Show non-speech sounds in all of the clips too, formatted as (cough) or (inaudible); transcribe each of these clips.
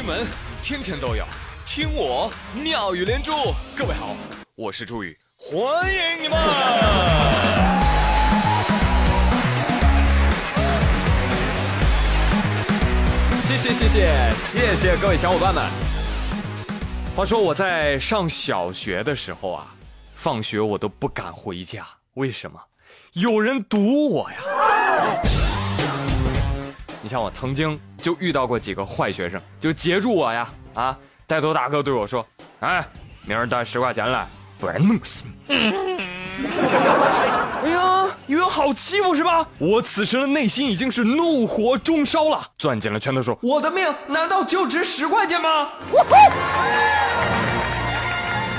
新闻天天都有，听我妙语连珠。各位好，我是朱宇，欢迎你们！谢谢谢谢谢谢各位小伙伴们。话说我在上小学的时候啊，放学我都不敢回家，为什么？有人堵我呀！你像我曾经就遇到过几个坏学生，就截住我呀！啊，带头大哥对我说：“哎，明儿带十块钱来，不然弄死你！” (laughs) 哎呀，以为好欺负是吧？我此时的内心已经是怒火中烧了，攥紧了拳头说：“我的命难道就值十块钱吗？”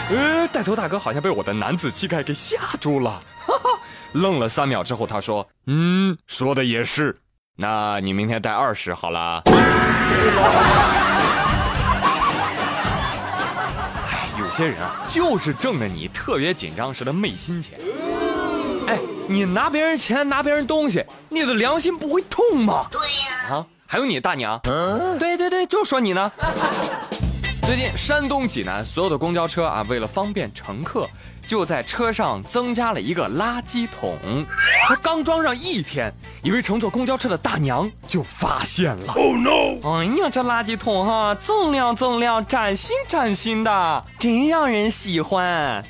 呃，带头大哥好像被我的男子气概给吓住了，哈哈，愣了三秒之后，他说：“嗯，说的也是。”那你明天带二十好了。哎，有些人啊，就是挣着你特别紧张时的昧心钱。哎，你拿别人钱，拿别人东西，你的良心不会痛吗？对呀。啊，还有你大娘。对对对，就说你呢。最近山东济南所有的公交车啊，为了方便乘客。就在车上增加了一个垃圾桶，才刚装上一天，一位乘坐公交车的大娘就发现了。Oh no！哎呀，这垃圾桶哈，锃亮锃亮，崭新崭新的，真让人喜欢。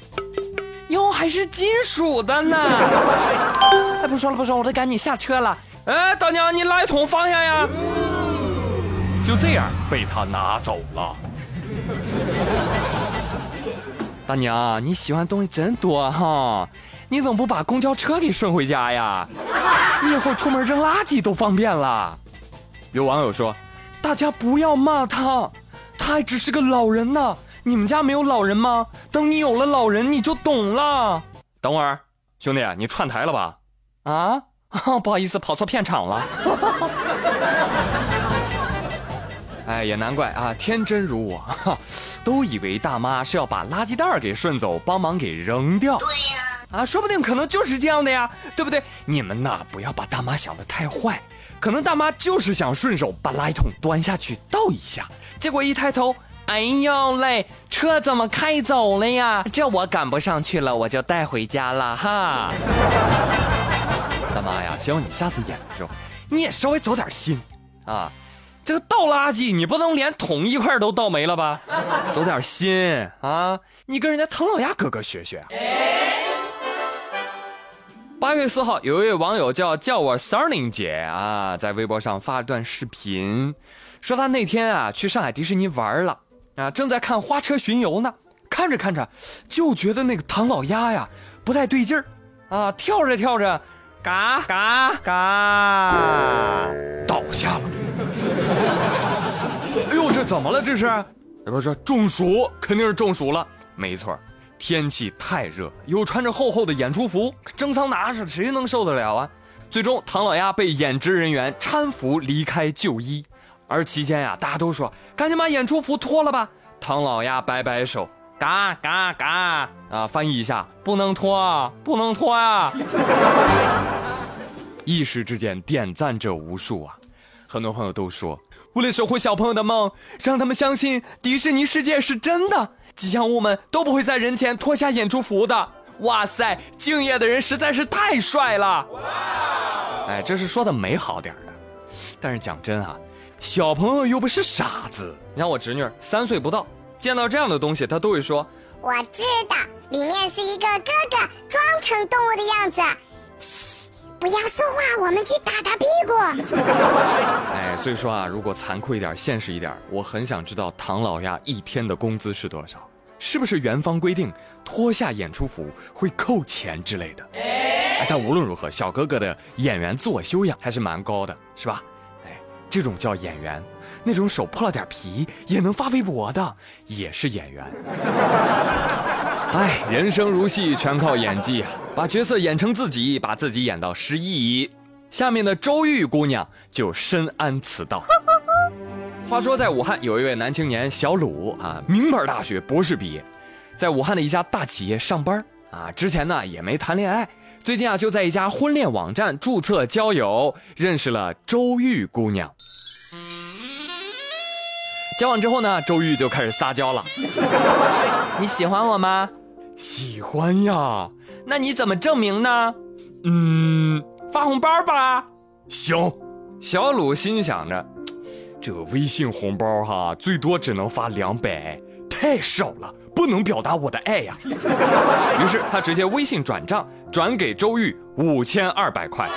哟，还是金属的呢。(laughs) 哎，不说了不说，我得赶紧下车了。哎，大娘，你垃圾桶放下呀。(gasps) 就这样被他拿走了。大娘，你喜欢东西真多哈，你怎么不把公交车给顺回家呀？你以后出门扔垃圾都方便了。有网友说：“大家不要骂他，他还只是个老人呢。你们家没有老人吗？等你有了老人，你就懂了。”等会儿，兄弟，你串台了吧？啊？(laughs) 不好意思，跑错片场了。哎，也难怪啊，天真如我。哈 (laughs) 都以为大妈是要把垃圾袋给顺走，帮忙给扔掉。对呀，啊，说不定可能就是这样的呀，对不对？你们呐，不要把大妈想的太坏，可能大妈就是想顺手把垃圾桶端下去倒一下，结果一抬头，哎呦嘞，车怎么开走了呀？这我赶不上去了，我就带回家了哈。大妈呀，希望你下次演的时候，你也稍微走点心啊。这个倒垃圾，你不能连桶一块都倒没了吧？(laughs) 走点心啊！你跟人家唐老鸭哥哥学学。八月四号，有一位网友叫叫我 Sunny 姐啊，在微博上发了段视频，说他那天啊去上海迪士尼玩了啊，正在看花车巡游呢，看着看着就觉得那个唐老鸭呀不太对劲儿啊，跳着跳着，嘎嘎嘎，怎么了？这是？不是中暑，肯定是中暑了。没错，天气太热，又穿着厚厚的演出服，蒸桑拿似的，谁能受得了啊？最终，唐老鸭被演职人员搀扶离开就医，而期间呀，大家都说赶紧把演出服脱了吧。唐老鸭摆摆手，嘎嘎嘎啊！翻译一下，不能脱，不能脱啊！(laughs) 一时之间，点赞者无数啊。很多朋友都说，为了守护小朋友的梦，让他们相信迪士尼世界是真的，吉祥物们都不会在人前脱下演出服的。哇塞，敬业的人实在是太帅了！哎，这是说的美好点的，但是讲真啊，小朋友又不是傻子。你看我侄女三岁不到，见到这样的东西，她都会说：“我知道，里面是一个哥哥装成动物的样子。”嘘。不要说话，我们去打他屁股。(laughs) 哎，所以说啊，如果残酷一点、现实一点，我很想知道唐老鸭一天的工资是多少？是不是园方规定脱下演出服会扣钱之类的？哎，但无论如何，小哥哥的演员自我修养还是蛮高的，是吧？哎，这种叫演员，那种手破了点皮也能发微博的，也是演员。哎，人生如戏，全靠演技啊！把角色演成自己，把自己演到失忆。下面的周玉姑娘就深谙此道。话说，在武汉有一位男青年小鲁啊，名牌大学博士毕业，在武汉的一家大企业上班啊。之前呢也没谈恋爱，最近啊就在一家婚恋网站注册交友，认识了周玉姑娘。交往之后呢，周玉就开始撒娇了。(laughs) 你喜欢我吗？喜欢呀。那你怎么证明呢？嗯，发红包吧。行。小鲁心想着，(tsk) 这微信红包哈，最多只能发两百，太少了，不能表达我的爱呀。(laughs) 于是他直接微信转账，转给周玉五千二百块。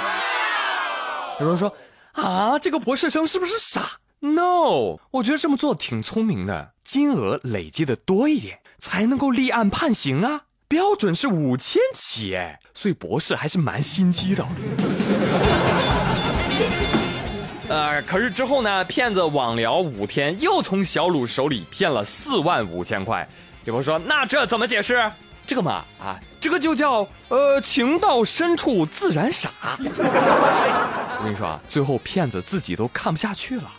有人说。啊，这个博士生是不是傻？No，我觉得这么做挺聪明的，金额累积的多一点，才能够立案判刑啊。标准是五千起，哎，所以博士还是蛮心机的。(laughs) 呃，可是之后呢，骗子网聊五天，又从小鲁手里骗了四万五千块。有朋友说，那这怎么解释？这个嘛，啊，这个就叫呃，情到深处自然傻。(laughs) 我跟你说啊，最后骗子自己都看不下去了，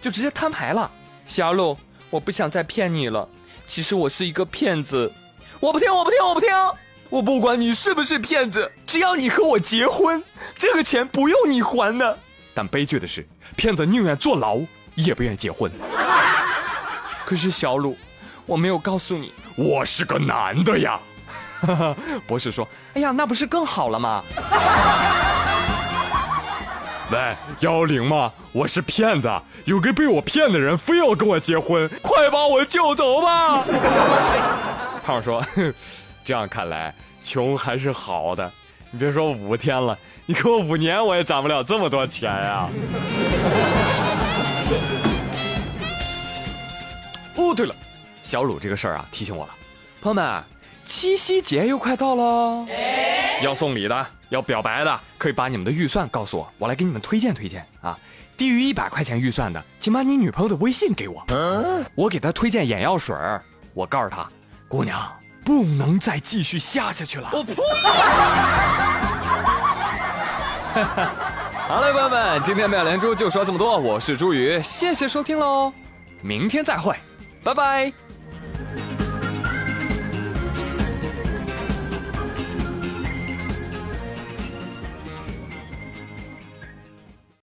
就直接摊牌了。小鲁，我不想再骗你了，其实我是一个骗子。我不听，我不听，我不听，我不管你是不是骗子，只要你和我结婚，这个钱不用你还的。但悲剧的是，骗子宁愿坐牢，也不愿意结婚。可是小鲁。我没有告诉你，我是个男的呀。(laughs) 博士说：“哎呀，那不是更好了吗？”喂，幺幺零吗？我是骗子，有个被我骗的人非要跟我结婚，快把我救走吧。(laughs) 胖说：“这样看来，穷还是好的。你别说五天了，你给我五年，我也攒不了这么多钱呀。”哦，对了。小鲁这个事儿啊，提醒我了，朋友们，七夕节又快到了，要送礼的，要表白的，可以把你们的预算告诉我，我来给你们推荐推荐啊。低于一百块钱预算的，请把你女朋友的微信给我，我给她推荐眼药水儿，我告诉她，姑娘不能再继续下下去了。我呸！(laughs) 好嘞，朋友们，今天妙连珠就说这么多，我是朱宇，谢谢收听喽，明天再会，拜拜。